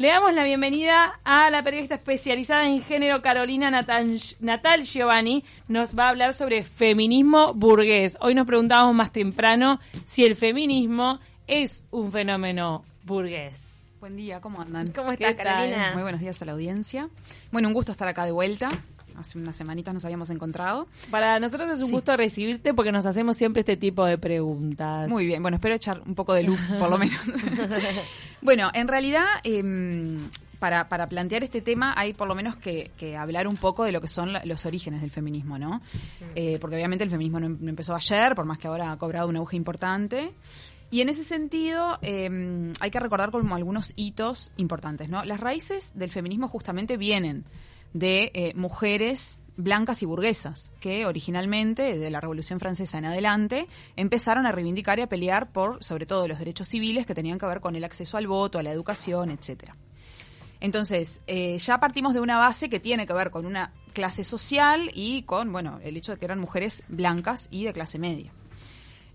Le damos la bienvenida a la periodista especializada en género Carolina Natal, Natal Giovanni. Nos va a hablar sobre feminismo burgués. Hoy nos preguntábamos más temprano si el feminismo es un fenómeno burgués. Buen día, ¿cómo andan? ¿Cómo estás, Carolina? Muy buenos días a la audiencia. Bueno, un gusto estar acá de vuelta. Hace unas semanitas nos habíamos encontrado. Para nosotros es un Sí. gusto recibirte porque nos hacemos siempre este tipo de preguntas. Muy bien, bueno, espero echar un poco de luz, por lo menos. bueno, en realidad, em, para, para plantear este tema hay por lo menos que, que hablar un poco de lo que son los orígenes del feminismo, ¿no? Eh, porque obviamente el feminismo no, em- no empezó ayer, por más que ahora ha cobrado un auge importante. Y en ese sentido, eh, hay que recordar como algunos hitos importantes, ¿no? Las raíces del feminismo justamente vienen de eh, mujeres blancas y burguesas, que originalmente, de la Revolución Francesa en adelante, empezaron a reivindicar y a pelear por, sobre todo, los derechos civiles que tenían que ver con el acceso al voto, a la educación, etcétera. Entonces, eh, ya partimos de una base que tiene que ver con una clase social y con, bueno, el hecho de que eran mujeres blancas y de clase media.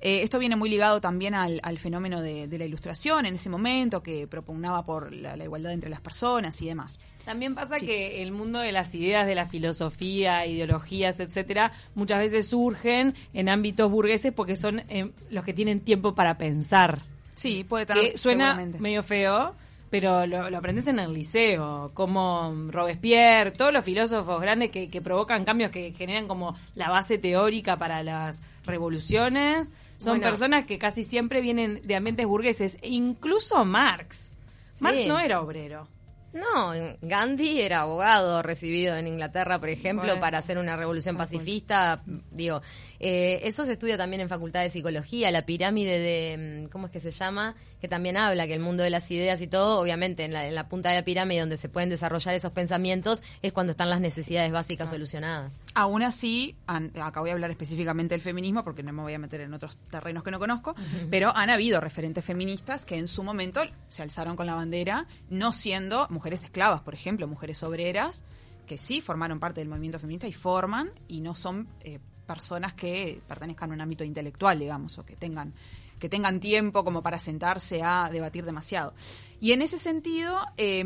Eh, esto viene muy ligado también al, al fenómeno de, de la ilustración en ese momento, que propugnaba por la, la igualdad entre las personas y demás. También pasa Sí. que el mundo de las ideas, de la filosofía, ideologías, etcétera, muchas veces surgen en ámbitos burgueses porque son eh, los que tienen tiempo para pensar. Sí, puede tener, Que suena medio feo, pero lo, lo aprendes en el liceo, como Robespierre, todos los filósofos grandes que, que provocan cambios que generan como la base teórica para las revoluciones, son Bueno. personas que casi siempre vienen de ambientes burgueses, incluso Marx. Marx no era obrero. No, Gandhi era abogado recibido en Inglaterra, por ejemplo, Por para hacer una revolución pacifista. Digo, eh, eso se estudia también en Facultad de Psicología, la pirámide de, mm, ¿cómo es que se llama? Que también habla que el mundo de las ideas y todo, obviamente en la, en la punta de la pirámide donde se pueden desarrollar esos pensamientos es cuando están las necesidades básicas solucionadas. Aún así, han- acá voy a hablar específicamente del feminismo porque no me voy a meter en otros terrenos que no conozco, pero han habido referentes feministas que en su momento se alzaron con la bandera, no siendo mujeres esclavas, por ejemplo, mujeres obreras, que sí formaron parte del movimiento feminista y forman y no son eh, personas que pertenezcan a un ámbito intelectual, digamos, o que tengan que tengan tiempo como para sentarse a debatir demasiado. Y en ese sentido, eh,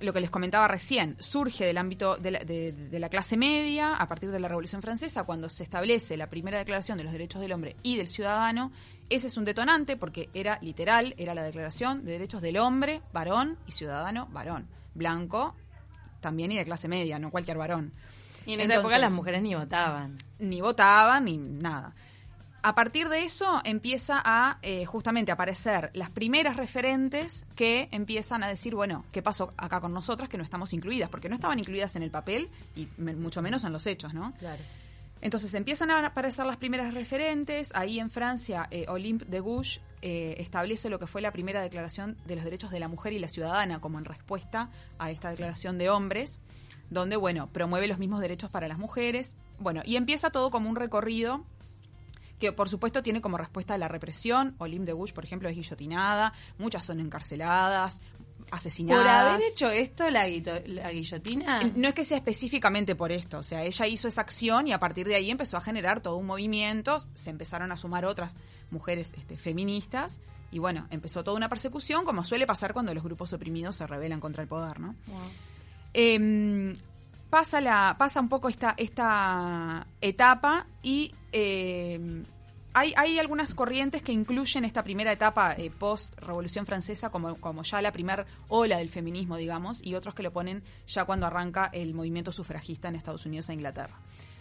lo que les comentaba recién, surge del ámbito de la, de la clase media a partir de la Revolución Francesa, cuando se establece la primera declaración de los derechos del hombre y del ciudadano. Ese es un detonante porque era literal, era la declaración de derechos del hombre, varón y ciudadano, varón. Blanco también y de clase media, no cualquier varón. Y en esa época las mujeres ni votaban. ni votaban ni nada. A partir de eso empieza a eh, justamente aparecer las primeras referentes que empiezan a decir, bueno, ¿qué pasó acá con nosotras que no estamos incluidas? Porque no estaban incluidas en el papel y me- mucho menos en los hechos, ¿no? Claro. Entonces empiezan a aparecer las primeras referentes. Ahí en Francia, eh, Olympe de Gouges eh, establece lo que fue la primera declaración de los derechos de la mujer y la ciudadana como en respuesta a esta declaración de hombres, donde, bueno, promueve los mismos derechos para las mujeres. Bueno, y empieza todo como un recorrido que por supuesto tiene como respuesta a la represión. Olympe de Gouges, por ejemplo, es guillotinada, muchas son encarceladas, asesinadas. Por haber hecho esto, la, guillotina. No es que sea específicamente por esto, o sea, ella hizo esa acción y a partir de ahí empezó a generar todo un movimiento, se empezaron a sumar otras mujeres este, feministas y bueno, empezó toda una persecución como suele pasar cuando los grupos oprimidos se rebelan contra el poder, ¿no? Em, pasa la pasa un poco esta esta etapa y em, hay, hay algunas corrientes que incluyen esta primera etapa eh, post Revolución Francesa como, como ya la primer ola del feminismo, digamos, y otros que lo ponen ya cuando arranca el movimiento sufragista en Estados Unidos e Inglaterra.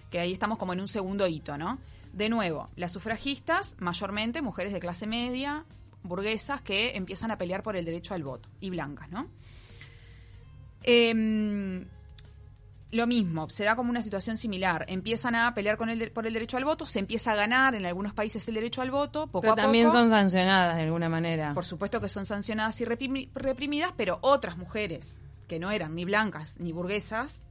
Que ahí estamos como en un segundo hito, ¿no? De nuevo, las sufragistas, mayormente mujeres de clase media, burguesas, que empiezan a pelear por el derecho al voto, y blancas, ¿no? Em, lo mismo, se da como una situación similar. Empiezan a pelear con el de- por el derecho al voto, se empieza a ganar en algunos países el derecho al voto, poco pero a también poco. son sancionadas de alguna manera. Por supuesto que son sancionadas y reprimi- reprimidas, pero otras mujeres que no eran ni blancas ni burguesas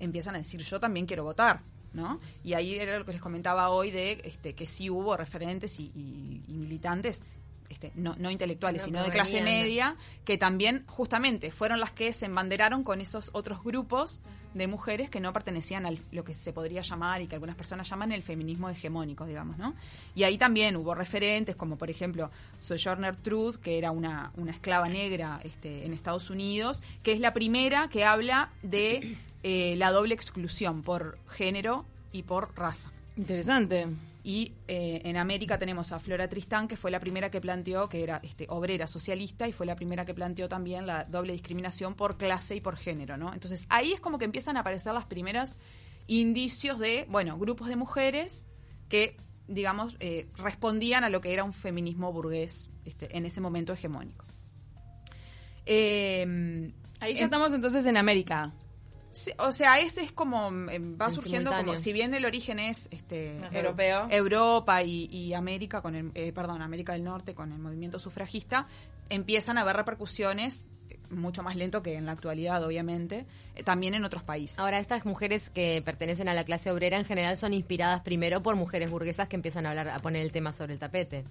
empiezan a decir yo también quiero votar, ¿no? Y ahí era lo que les comentaba hoy de este, que sí hubo referentes y, y- y militantes este, no, no intelectuales, No sino de clase media, que también justamente fueron las que se embanderaron con esos otros grupos de mujeres que no pertenecían a lo que se podría llamar y que algunas personas llaman el feminismo hegemónico, digamos, ¿no? Y ahí también hubo referentes como, por ejemplo, Sojourner Truth, que era una, una esclava negra este, en Estados Unidos, que es la primera que habla de eh, la doble exclusión por género y por raza. Interesante. Y eh, en América tenemos a Flora Tristán, que fue la primera que planteó, que era este, obrera socialista, y fue la primera que planteó también la doble discriminación por clase y por género, ¿no? Entonces ahí es como que empiezan a aparecer las primeras indicios de, bueno, grupos de mujeres que, digamos, eh, respondían a lo que era un feminismo burgués este, en ese momento hegemónico. Eh, Ahí ya estamos entonces en América. Sí, o sea, ese es como mm, eh, va En surgiendo como si bien el origen es este europeo. Europa y, y América con el eh, perdón, América del Norte con el movimiento sufragista, empiezan a haber repercusiones eh, mucho más lento que en la actualidad, obviamente, eh, también en otros países. Ahora, estas mujeres que pertenecen a la clase obrera en general son inspiradas primero por mujeres burguesas que empiezan a hablar, a poner el tema sobre el tapete.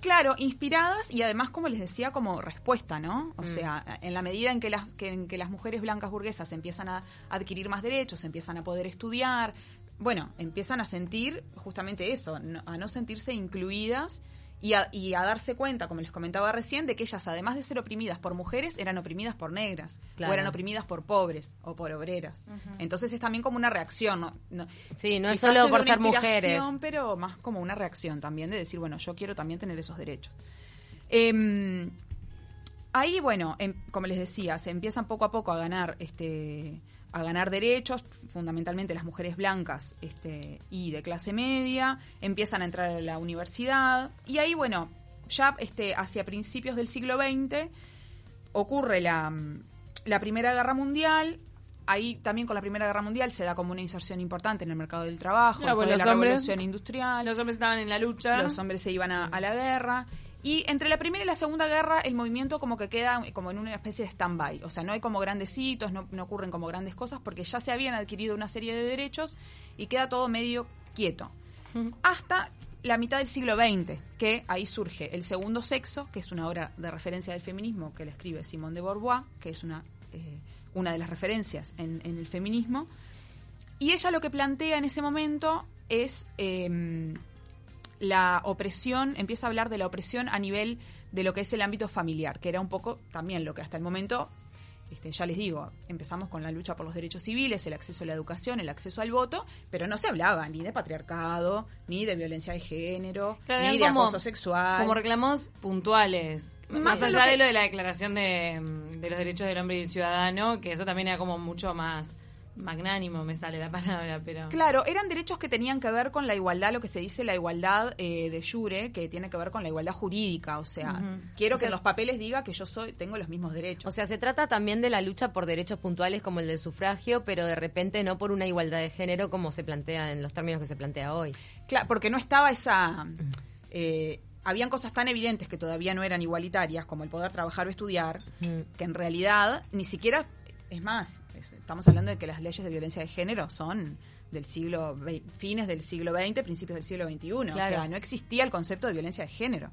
Claro, inspiradas y además, como les decía, como respuesta, ¿no? Mm. O sea, en la medida en que, las, que, en que las mujeres blancas burguesas empiezan a adquirir más derechos, empiezan a poder estudiar, bueno, empiezan a sentir justamente eso, no- a no sentirse incluidas y a, y a darse cuenta, como les comentaba recién, de que ellas, además de ser oprimidas por mujeres, eran oprimidas por negras, Claro. o eran oprimidas por pobres o por obreras. Entonces es también como una reacción, ¿no? No- Sí, no es solo por una ser mujeres. pero más como una reacción también de decir, bueno, yo quiero también tener esos derechos. Em, ahí, bueno, em- como les decía, se empiezan poco a poco a ganar este a ganar derechos, fundamentalmente las mujeres blancas este, y de clase media, empiezan a entrar a la universidad y ahí, bueno, ya este, hacia principios del siglo XX ocurre la, la Primera Guerra Mundial. Ahí también con la Primera Guerra Mundial se da como una inserción importante en el mercado del trabajo, después pues de la hombres- revolución industrial Los hombres estaban en la lucha. los hombres se iban a, a la guerra. Y entre la primera y la segunda guerra, el movimiento como que queda como en una especie de stand-by. O sea, no hay como grandes hitos, no, no ocurren como grandes cosas, porque ya se habían adquirido una serie de derechos y queda todo medio quieto. Hasta la mitad del siglo XX, que ahí surge El Segundo Sexo, que es una obra de referencia del feminismo que le escribe Simone de Beauvoir, que es una, eh, una de las referencias en, en el feminismo. Y ella lo que plantea en ese momento es em, la opresión, empieza a hablar de la opresión a nivel de lo que es el ámbito familiar, que era un poco también lo que hasta el momento, este, ya les digo, empezamos con la lucha por los derechos civiles, el acceso a la educación, el acceso al voto, pero no se hablaba ni de patriarcado, ni de violencia de género, Claro, ni de como- acoso sexual. Como reclamos puntuales. Más allá lo que- de lo de la declaración de, de los derechos del hombre y del ciudadano, que eso también era como mucho más magnánimo, me sale la palabra, pero... Claro, eran derechos que tenían que ver con la igualdad, lo que se dice la igualdad eh, de jure, que tiene que ver con la igualdad jurídica. O sea, quiero O sea, que en los papeles diga que yo soy, tengo los mismos derechos. O sea, se trata también de la lucha por derechos puntuales como el del sufragio, pero de repente no por una igualdad de género como se plantea en los términos que se plantea hoy. Claro, porque no estaba esa... eh, habían cosas tan evidentes que todavía no eran igualitarias, como el poder trabajar o estudiar, que en realidad ni siquiera... Es más, es- estamos hablando de que las leyes de violencia de género son del siglo fines del siglo XX, principios del siglo XXI. O sea, no existía el concepto de violencia de género.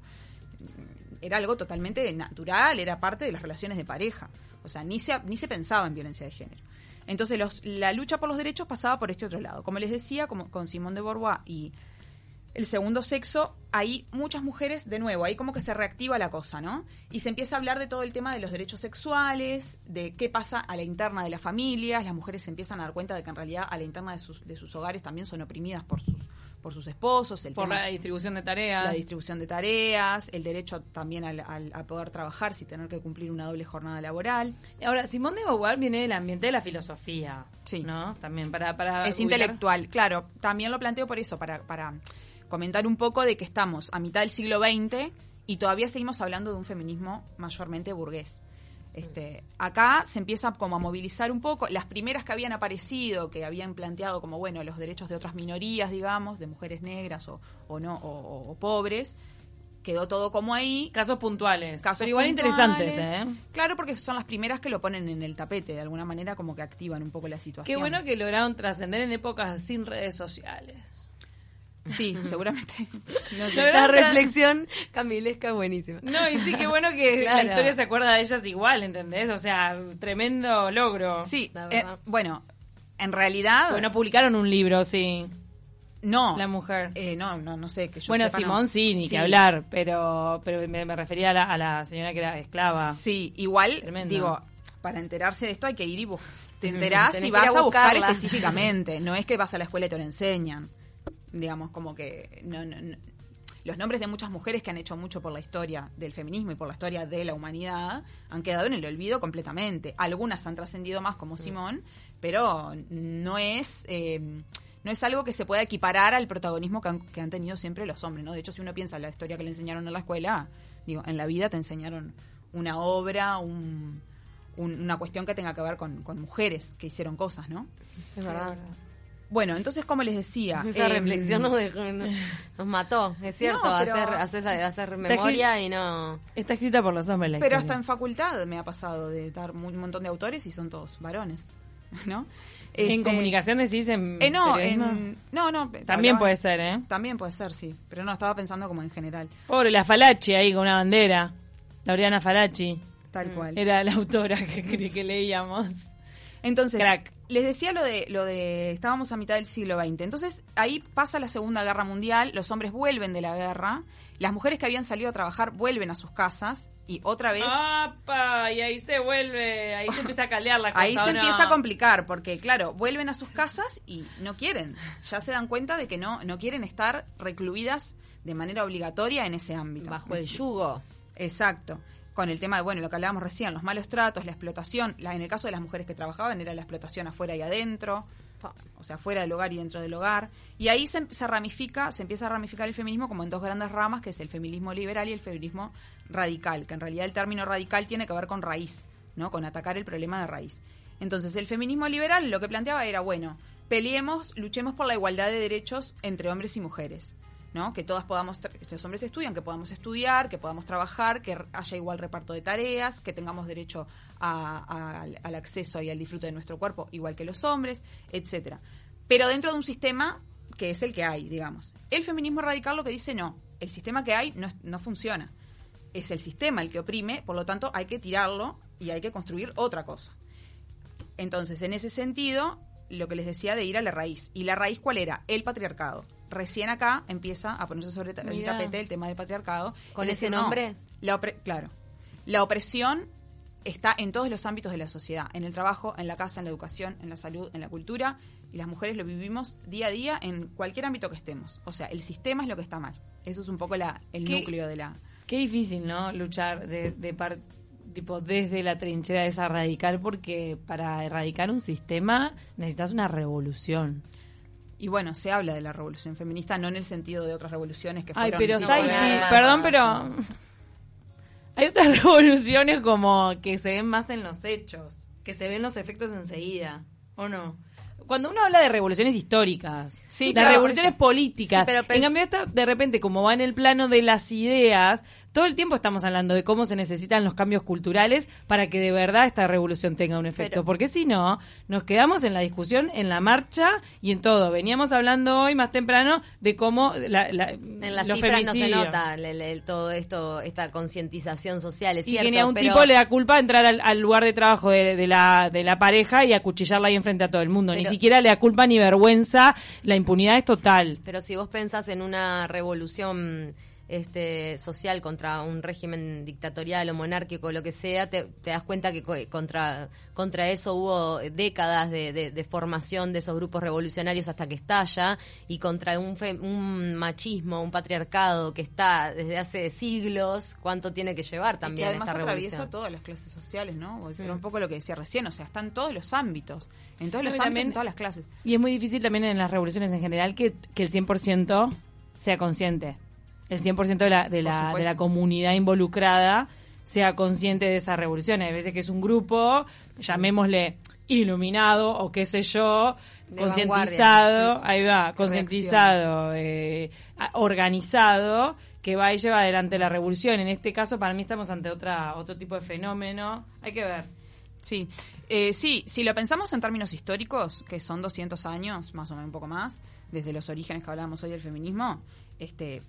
Era algo totalmente natural, era parte de las relaciones de pareja. O sea, ni se, ni se pensaba en violencia de género. Entonces, los- la lucha por los derechos pasaba por este otro lado. Como les decía, como con Simón de Beauvoir y el segundo sexo, ahí muchas mujeres, de nuevo, ahí como que se reactiva la cosa, ¿no? Y se empieza a hablar de todo el tema de los derechos sexuales, de qué pasa a la interna de las familias, las mujeres se empiezan a dar cuenta de que en realidad a la interna de sus, de sus hogares también son oprimidas por sus, por sus esposos, el Por tema- la distribución de tareas. la distribución de tareas, el derecho también al, al- a poder trabajar sin tener que cumplir una doble jornada laboral. Ahora, Simón de Beauvoir viene del ambiente de la filosofía. Sí. ¿No? También para. para es ubicar- intelectual, claro. También lo planteo por eso, para, para comentar un poco de que estamos a mitad del siglo XX y todavía seguimos hablando de un feminismo mayormente burgués. Este, acá se empieza como a movilizar un poco. Las primeras que habían aparecido, que habían planteado como, bueno, los derechos de otras minorías, digamos, de mujeres negras o, o no, o, pobres, quedó todo como ahí. Casos puntuales. Casos pero igual puntuales. interesantes, ¿eh? Claro, porque son las primeras que lo ponen en el tapete, de alguna manera como que activan un poco la situación. Qué bueno que lograron trascender en épocas sin redes sociales. Sí, seguramente. No sé. Pero La reflexión camilesca es buenísima. No, y sí, qué bueno que la historia se acuerda de ellas igual, ¿entendés? O sea, tremendo logro. Sí, eh, bueno, en realidad Porque no publicaron un libro, sí, no. la mujer. Eh, no, no, no sé que yo bueno, sepa, no. Simón sí, ni Sí. que hablar, pero pero me, me refería a la, a la señora que era esclava. Sí, igual, Tremendo. digo, para enterarse de esto hay que ir y bus- te enterás y vas a a buscar específicamente. No es que vas a la escuela y te lo enseñan. Digamos, como que no, no, no. los nombres de muchas mujeres que han hecho mucho por la historia del feminismo y por la historia de la humanidad han quedado en el olvido completamente. Algunas han trascendido más como Simón, pero no es... eh, no es algo que se pueda equiparar al protagonismo que han, que han tenido siempre los hombres, ¿no? De hecho, si uno piensa en la historia que le enseñaron en la escuela, digo, en la vida te enseñaron una obra, un, un- una cuestión que tenga que ver con, con mujeres que hicieron cosas, ¿no? Es verdad. Bueno, entonces, como les decía... Esa em, reflexión nos, dejó- nos, nos mató, es cierto, No, hacer, hacer, hacer memoria y no... Está escrita por los hombres la Pero historia. hasta en facultad me ha pasado de dar mu- un montón de autores y son todos varones, ¿no? En Este, comunicación decís en eh, no, en, no, no. También hablaba- puede ser, ¿eh? También puede ser, sí. Pero no, estaba pensando como en general. Pobre la Falachi ahí con una bandera. Laureana Falachi. Tal cual. Era la autora que, que, que leíamos. Entonces, Crack. les decía lo de, lo de, estábamos a mitad del siglo XX. Entonces, ahí pasa la Segunda Guerra Mundial, los hombres vuelven de la guerra, las mujeres que habían salido a trabajar vuelven a sus casas y otra vez... ¡Apa! Y ahí se vuelve, ahí se empieza a caldear la cosa. Ahí se empieza a complicar, porque claro, vuelven a sus casas y no quieren. Ya se dan cuenta de que no, no quieren estar recluidas de manera obligatoria en ese ámbito. Bajo el yugo. Exacto. Con el tema de, bueno, lo que hablábamos recién, los malos tratos, la explotación. La, en el caso de las mujeres que trabajaban era la explotación afuera y adentro. O sea, fuera del hogar y dentro del hogar. Y ahí se, se ramifica, se empieza a ramificar el feminismo como en dos grandes ramas, que es el feminismo liberal y el feminismo radical, que en realidad el término radical tiene que ver con raíz, ¿no? Con atacar el problema de raíz. Entonces, el feminismo liberal lo que planteaba era, bueno, peleemos, luchemos por la igualdad de derechos entre hombres y mujeres. Que todas podamos, los hombres estudian, que podamos estudiar, que podamos trabajar, que haya igual reparto de tareas, que tengamos derecho al, al acceso y al disfrute de nuestro cuerpo, igual que los hombres, etcétera. Pero dentro de un sistema que es el que hay, digamos. El feminismo radical lo que dice no, el sistema que hay no, no funciona. Es el sistema el que oprime, por lo tanto hay que tirarlo y hay que construir otra cosa. Entonces, en ese sentido, lo que les decía de ir a la raíz. ¿Y la raíz cuál era? El patriarcado. Recién acá empieza a ponerse sobre ta- el tapete el tema del patriarcado. ¿Con Es ese decir, no, nombre? la claro. La opresión está en todos los ámbitos de la sociedad, en el trabajo, en la casa, en la educación, en la salud, en la cultura, y las mujeres lo vivimos día a día en cualquier ámbito que estemos. O sea, el sistema es lo que está mal. Eso es un poco la, el ¿Qué- núcleo de la... Qué difícil, ¿no? Luchar de, de par- tipo desde la trinchera de esa radical porque para erradicar un sistema necesitas una revolución. Y bueno, se habla de la revolución feminista, no en el sentido de otras revoluciones que Ay, fueron... pero tipo está guerra, Perdón, pero hay otras revoluciones como que se ven más en los hechos, que se ven los efectos enseguida, ¿o no? Cuando uno habla de revoluciones históricas, Sí, las claro, revoluciones eso. políticas, Sí, pero pe- en cambio esta, de repente, como va en el plano de las ideas, todo el tiempo estamos hablando de cómo se necesitan los cambios culturales para que de verdad esta revolución tenga un efecto. Pero- Porque si no, nos quedamos en la discusión, en la marcha y en todo. Veníamos hablando hoy más temprano de cómo la, la- En las los cifras no se nota el- el- el- todo esto, esta concientización social, es Y cierto, que ni a un pero- tipo le da culpa entrar al, al lugar de trabajo de, de la, de la pareja y acuchillarla ahí enfrente a todo el mundo. ni siquiera le da culpa ni vergüenza. La impunidad es total. Pero si vos pensás en una revolución este, social contra un régimen dictatorial o monárquico, lo que sea, te, te das cuenta que co- contra, contra eso hubo décadas de, de- de formación de esos grupos revolucionarios hasta que estalla, y contra un, fe- un machismo, un patriarcado que está desde hace siglos, ¿cuánto tiene que llevar Y que también además esta atraviesa revolución? todas las clases sociales, ¿no? O sea, Mm. un poco lo que decía recién, o sea, están todos los ámbitos, en todos los ámbitos, también- en todas las clases. Y es muy difícil también en las revoluciones en general que, que el 100% sea consciente. El 100% de la, de, la, de la comunidad involucrada sea consciente de esa revolución. Hay veces que es un grupo, llamémosle iluminado o qué sé yo, concientizado, ahí va, concientizado, eh, organizado, que va y lleva adelante la revolución. En este caso, para mí estamos ante otra otro tipo de fenómeno. Hay que ver. Sí, eh, sí, si lo pensamos en términos históricos, que son 200 años, más o menos un poco más, desde los orígenes que hablábamos hoy del feminismo, este,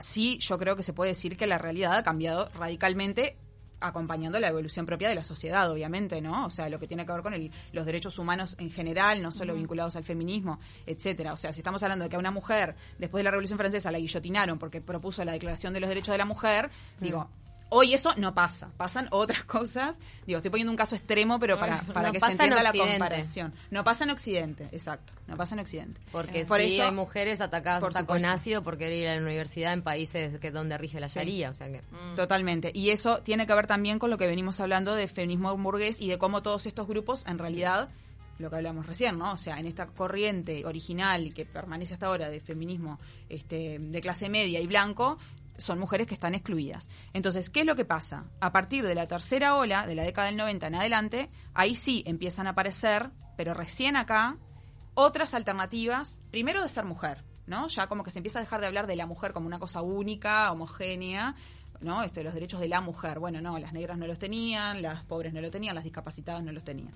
sí, yo creo que se puede decir que la realidad ha cambiado radicalmente acompañando la evolución propia de la sociedad, obviamente, ¿no? O sea, lo que tiene que ver con el, los derechos humanos en general, no solo vinculados al feminismo, etcétera. O sea, si estamos hablando de que a una mujer, después de la Revolución Francesa, la guillotinaron porque propuso la Declaración de los Derechos de la Mujer, digo, Hoy eso no pasa, pasan otras cosas. Digo, estoy poniendo un caso extremo, pero para, para No que se pasa en entienda la Occidente. comparación. No pasa en Occidente, exacto. No pasa en Occidente. Porque Por sí eso- hay mujeres atacadas por con ácido por querer ir a la universidad en países que donde rige la Sí. sharia, o sea que Totalmente. Y eso tiene que ver también con lo que venimos hablando de feminismo burgués y de cómo todos estos grupos, en realidad, lo que hablamos recién, ¿no? O sea, en esta corriente original y que permanece hasta ahora de feminismo este, de clase media y blanco, son mujeres que están excluidas. Entonces, ¿qué es lo que pasa? A partir de la tercera ola, de la década del 90 en adelante, ahí sí empiezan a aparecer, pero recién acá, otras alternativas, primero de ser mujer, ¿no? Ya como que se empieza a dejar de hablar de la mujer como una cosa única, homogénea, ¿no? Esto de los derechos de la mujer. Bueno, no, las negras no los tenían, las pobres no lo tenían, las discapacitadas no los tenían.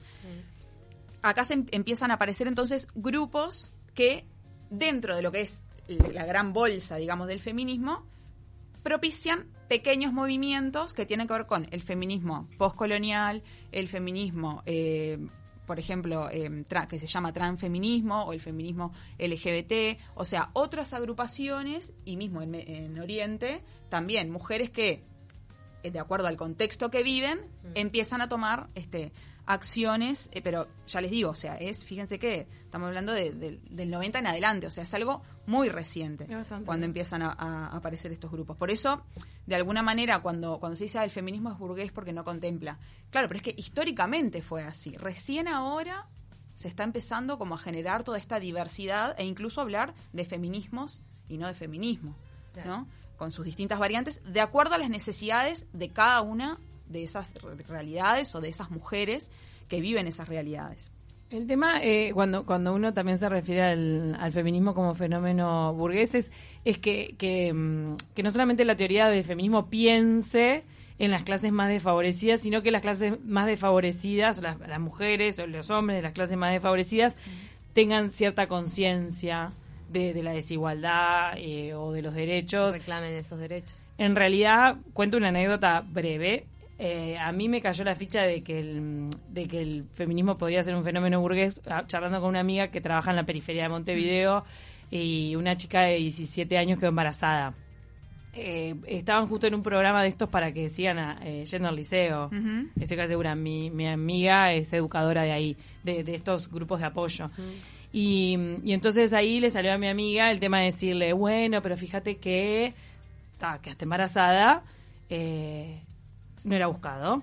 Acá se em- empiezan a aparecer entonces grupos que, dentro de lo que es la gran bolsa, digamos, del feminismo, propician pequeños movimientos que tienen que ver con el feminismo postcolonial, el feminismo, eh, por ejemplo, eh, tra- que se llama transfeminismo o el feminismo LGBT, o sea, otras agrupaciones y mismo en, Oriente también mujeres que eh, de acuerdo al contexto que viven, empiezan a tomar este acciones, eh, pero ya les digo, o sea, es, fíjense que estamos hablando de- de- del 90 en adelante, o sea, es algo muy reciente bastante. cuando empiezan a, a aparecer estos grupos. Por eso, de alguna manera, cuando, cuando se dice "Ah, el feminismo es burgués porque no contempla, claro, pero es que históricamente fue así. Recién ahora se está empezando como a generar toda esta diversidad e incluso hablar de feminismos y no de feminismo, ¿no? Con sus distintas variantes, de acuerdo a las necesidades de cada una de esas re- realidades o de esas mujeres que viven esas realidades. El tema, eh, cuando, cuando uno también se refiere al, al feminismo como fenómeno burgués, es, es que, que, mm, que no solamente la teoría del feminismo piense en las clases más desfavorecidas, sino que las clases más desfavorecidas, o las, las mujeres o los hombres de las clases más desfavorecidas, tengan cierta conciencia de, de la desigualdad eh, o de los derechos. reclamen esos derechos. En realidad, cuento una anécdota breve. Eh, a mí me cayó la ficha de que, el, de que el feminismo podría ser un fenómeno burgués, ah, charlando con una amiga que trabaja en la periferia de Montevideo y una chica de 17 años quedó embarazada. Eh, estaban justo en un programa de estos para que sigan a, eh, yendo al liceo. Estoy casi segura, mi, mi amiga es educadora de ahí, de, de estos grupos de apoyo. Y, y entonces ahí le salió a mi amiga el tema de decirle, bueno, pero fíjate que ta, quedaste embarazada, eh, no era buscado.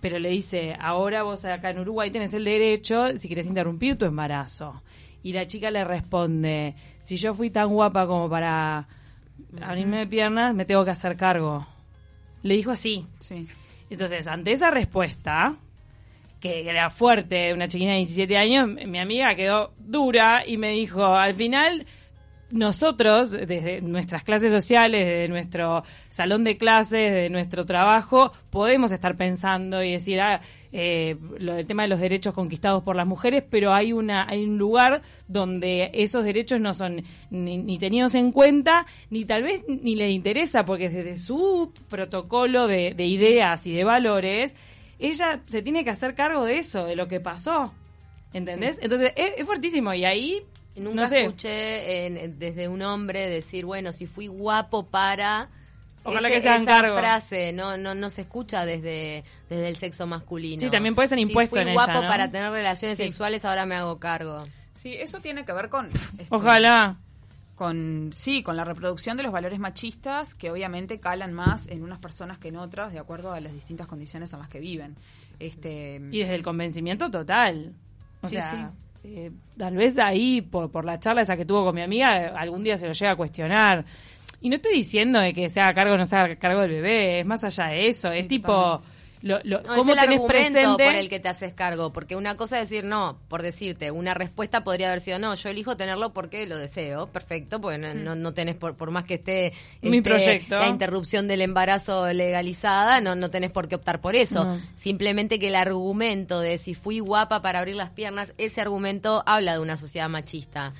Pero le dice, ahora vos acá en Uruguay tenés el derecho, si querés interrumpir tu embarazo. Y la chica le responde, si yo fui tan guapa como para abrirme de piernas, me tengo que hacer cargo. Le dijo así. Sí. Entonces, ante esa respuesta, que era fuerte, una chiquina de 17 años, mi amiga quedó dura y me dijo, al final, nosotros, desde nuestras clases sociales, desde nuestro salón de clases, de nuestro trabajo, podemos estar pensando y decir, ah, eh, lo del tema de los derechos conquistados por las mujeres, pero hay una hay un lugar donde esos derechos no son ni, ni tenidos en cuenta, ni tal vez ni le interesa, porque desde su protocolo de, de ideas y de valores, ella se tiene que hacer cargo de eso, de lo que pasó. ¿Entendés? Entonces, es, es fuertísimo. Y ahí, Nunca no sé, escuché en- desde un hombre decir, bueno, si fui guapo para... Ojalá Ese- que se hagan esa cargo. frase no, no, no se escucha desde, desde el sexo masculino. Sí, también puede ser impuesto si en fui ella, guapo ¿no? para tener relaciones Sí. sexuales, ahora me hago cargo. Sí, eso tiene que ver con... este, ojalá. con sí con la reproducción de los valores machistas que obviamente calan más en unas personas que en otras de acuerdo a las distintas condiciones en las que viven este Y desde el convencimiento total. O Sí, sea, eh, tal vez ahí, por, por la charla esa que tuvo con mi amiga, algún día se lo llega a cuestionar. Y no estoy diciendo de que se haga cargo o no se haga cargo del bebé, es más allá de eso. Sí, es tipo, totalmente. Lo, lo- No, cómo es el tenés argumento presente. por el que te haces cargo, porque una cosa es decir no, por decirte, una respuesta podría haber sido no, yo elijo tenerlo porque lo deseo, perfecto, porque no, no, no tenés, por, por más que esté Mi este, proyecto. la interrupción del embarazo legalizada, no, no tenés por qué optar por eso. No. Simplemente que el argumento de si fui guapa para abrir las piernas, ese argumento habla de una sociedad machista.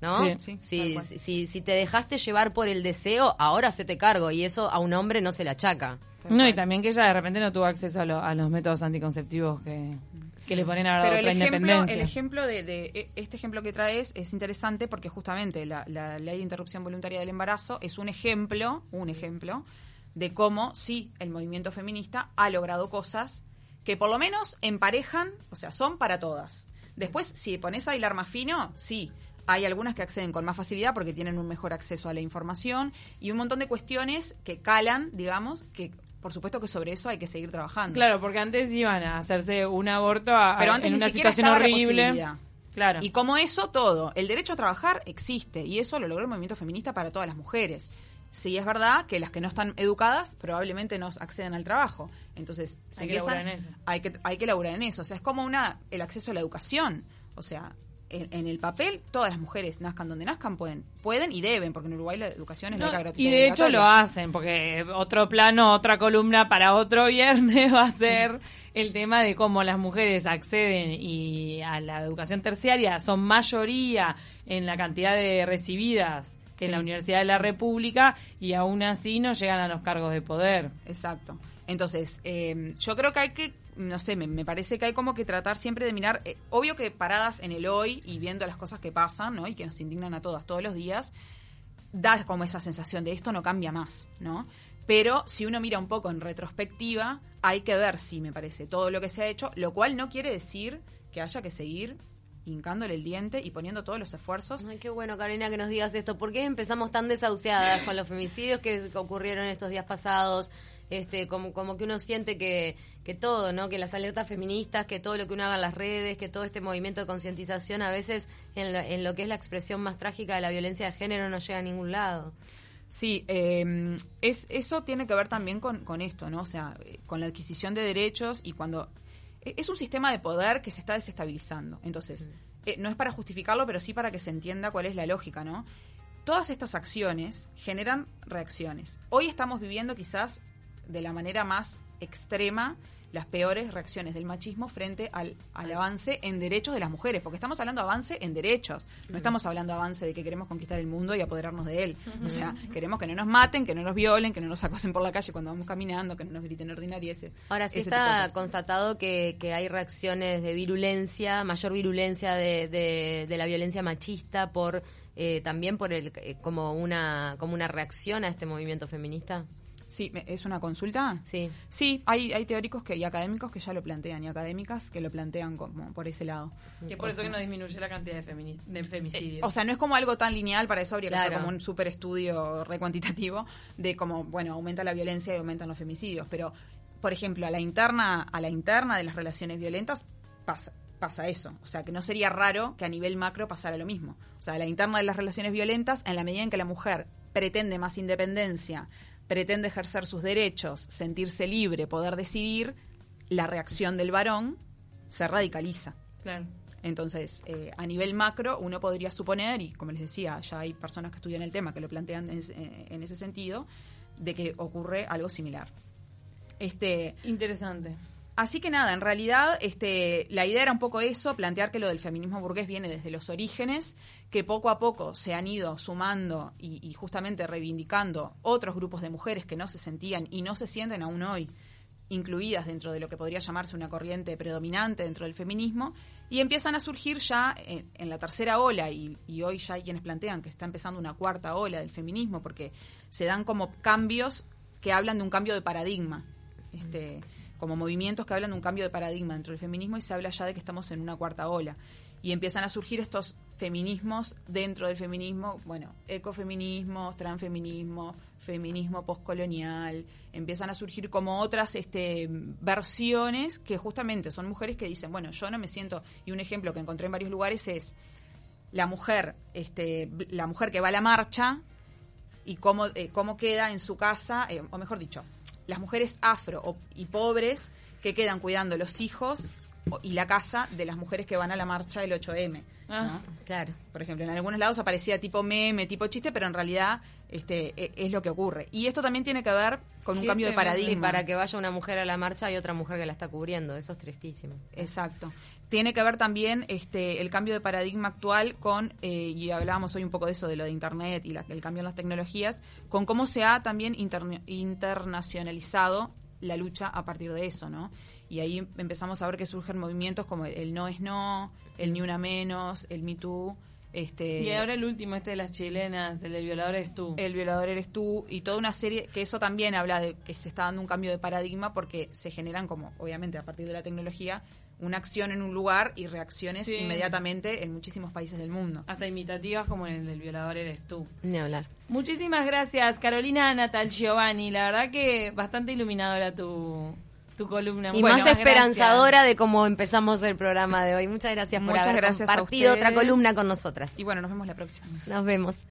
¿No? Sí. Sí, si, si, si te dejaste llevar por el deseo, ahora se te cargo y eso a un hombre no se le achaca. No, y también que ella de repente no tuvo acceso a, lo- a los métodos anticonceptivos que, que le ponen ahora Pero el otra ejemplo, independencia. el ejemplo de, de- e- este ejemplo que traes es interesante porque justamente la, la ley de interrupción voluntaria del embarazo es un ejemplo, un ejemplo de cómo sí el movimiento feminista ha logrado cosas que por lo menos emparejan, o sea, son para todas. Después, si pones a hilar más fino, sí. Hay algunas que acceden con más facilidad porque tienen un mejor acceso a la información y un montón de cuestiones que calan, digamos, que por supuesto que sobre eso hay que seguir trabajando. Claro, porque antes iban a hacerse un aborto a- Pero antes en ni una siquiera situación la horrible. Claro. Y como eso, todo. El derecho a trabajar existe y eso lo logró el movimiento feminista para todas las mujeres. Sí, es verdad que las que no están educadas probablemente no acceden al trabajo. Entonces, se Hay que empiezan- laburar en eso. Hay que, hay que laburar en eso. O sea, es como una el acceso a la educación. O sea, en, en el papel, todas las mujeres, nazcan donde nazcan, pueden pueden y deben, porque en Uruguay la educación es No, laica, gratuita y de hecho lo hacen, porque otro plano, otra columna para otro viernes va a ser el tema de cómo las mujeres acceden y a la educación terciaria. Son mayoría en la cantidad de recibidas que en la Universidad de la República y aún así no llegan a los cargos de poder. Exacto. Entonces, eh, yo creo que hay que, no sé, me, me parece que hay como que tratar siempre de mirar, eh, obvio que paradas en el hoy y viendo las cosas que pasan, ¿no? Y que nos indignan a todas todos los días, da como esa sensación de esto no cambia más, ¿no? Pero si uno mira un poco en retrospectiva, hay que ver, sí, me parece, todo lo que se ha hecho, lo cual no quiere decir que haya que seguir hincándole el diente y poniendo todos los esfuerzos Ay, qué bueno, Carolina, que nos digas esto. ¿Por qué empezamos tan desahuciadas con los femicidios que ocurrieron estos días pasados? Este, como, como que uno siente que, que todo, ¿no? Que las alertas feministas, que todo lo que uno haga en las redes, que todo este movimiento de concientización, a veces en lo, en lo que es la expresión más trágica de la violencia de género no llega a ningún lado. Sí, eh, es, eso tiene que ver también con, con esto, ¿no? O sea, eh, con la adquisición de derechos y cuando... e- Es un sistema de poder que se está desestabilizando. Entonces, eh, no es para justificarlo, pero sí para que se entienda cuál es la lógica, ¿no? Todas estas acciones generan reacciones. Hoy estamos viviendo quizás de la manera más extrema las peores reacciones del machismo frente al, al avance en derechos de las mujeres, porque estamos hablando de avance en derechos, no estamos hablando de avance de que queremos conquistar el mundo y apoderarnos de él. O sea, queremos que no nos maten, que no nos violen, que no nos acosen por la calle cuando vamos caminando, que no nos griten ordinarieses. Ahora sí ese está constatado que, que hay reacciones de virulencia, mayor virulencia de, de, de la violencia machista por eh, también por el eh, como una como una reacción a este movimiento feminista. Sí, me- ¿es una consulta? Sí. Sí, hay, hay teóricos que, y académicos que ya lo plantean, y académicas que lo plantean como por ese lado. Que por eso que no disminuye la cantidad de, femini- de femicidios. O sea, no es como algo tan lineal, para eso habría que hacer como un super estudio recuantitativo de cómo, bueno, aumenta la violencia y aumentan los femicidios. Pero, por ejemplo, a la interna, a la interna de las relaciones violentas pasa, pasa eso. O sea, que no sería raro que a nivel macro pasara lo mismo. O sea, a la interna de las relaciones violentas, en la medida en que la mujer pretende más independencia, pretende ejercer sus derechos, sentirse libre, poder decidir, la reacción del varón se radicaliza. claro. Entonces, eh, a nivel macro, uno podría suponer, y como les decía, ya hay personas que estudian el tema que lo plantean en, ese- eh, en ese sentido, de que ocurre algo similar. Este, Interesante. Así que nada, en realidad este, la idea era un poco eso, plantear que lo del feminismo burgués viene desde los orígenes, que poco a poco se han ido sumando y, justamente reivindicando otros grupos de mujeres que no se sentían y no se sienten aún hoy incluidas dentro de lo que podría llamarse una corriente predominante dentro del feminismo, y empiezan a surgir ya en, en la tercera ola, y, y hoy ya hay quienes plantean que está empezando una cuarta ola del feminismo, porque se dan como cambios que hablan de un cambio de paradigma, este, como movimientos que hablan de un cambio de paradigma dentro del feminismo, y se habla ya de que estamos en una cuarta ola. Y empiezan a surgir estos feminismos dentro del feminismo, bueno, ecofeminismo, transfeminismo, feminismo postcolonial, empiezan a surgir como otras este, versiones que justamente son mujeres que dicen, bueno, yo no me siento, y un ejemplo que encontré en varios lugares es la mujer, este, la mujer que va a la marcha y cómo, eh, cómo queda en su casa, eh, o mejor dicho, las mujeres afro o- y pobres que quedan cuidando los hijos y la casa de las mujeres que van a la marcha del 8M. ¿no? Ah. Claro. Por ejemplo, en algunos lados aparecía tipo meme, tipo chiste, pero en realidad este, e- es lo que ocurre. Y esto también tiene que ver con un cambio de paradigma. Y para que vaya una mujer a la marcha hay otra mujer que la está cubriendo. Eso es tristísimo. Exacto. Tiene que ver también este, el cambio de paradigma actual con, eh, y hablábamos hoy un poco de eso, de lo de Internet y la- el cambio en las tecnologías, con cómo se ha también interne- internacionalizado la lucha a partir de eso, ¿no? Y ahí empezamos a ver que surgen movimientos como el, el no es no, el ni una menos, el Me Too, este, Y ahora el último, este de las chilenas, el del violador es tú. el violador eres tú y toda una serie que eso también habla de que se está dando un cambio de paradigma porque se generan como obviamente a partir de la tecnología una acción en un lugar y reacciones Sí. inmediatamente en muchísimos países del mundo. Hasta imitativas como el del violador eres tú. Ni hablar. Muchísimas gracias, Carolina Natal Giovanni. La verdad que bastante iluminadora tu, tu columna. Y Bueno, más esperanzadora de cómo empezamos el programa de hoy. Muchas gracias por Muchas haber gracias compartido otra columna con nosotras. Y bueno, nos vemos la próxima. Nos vemos.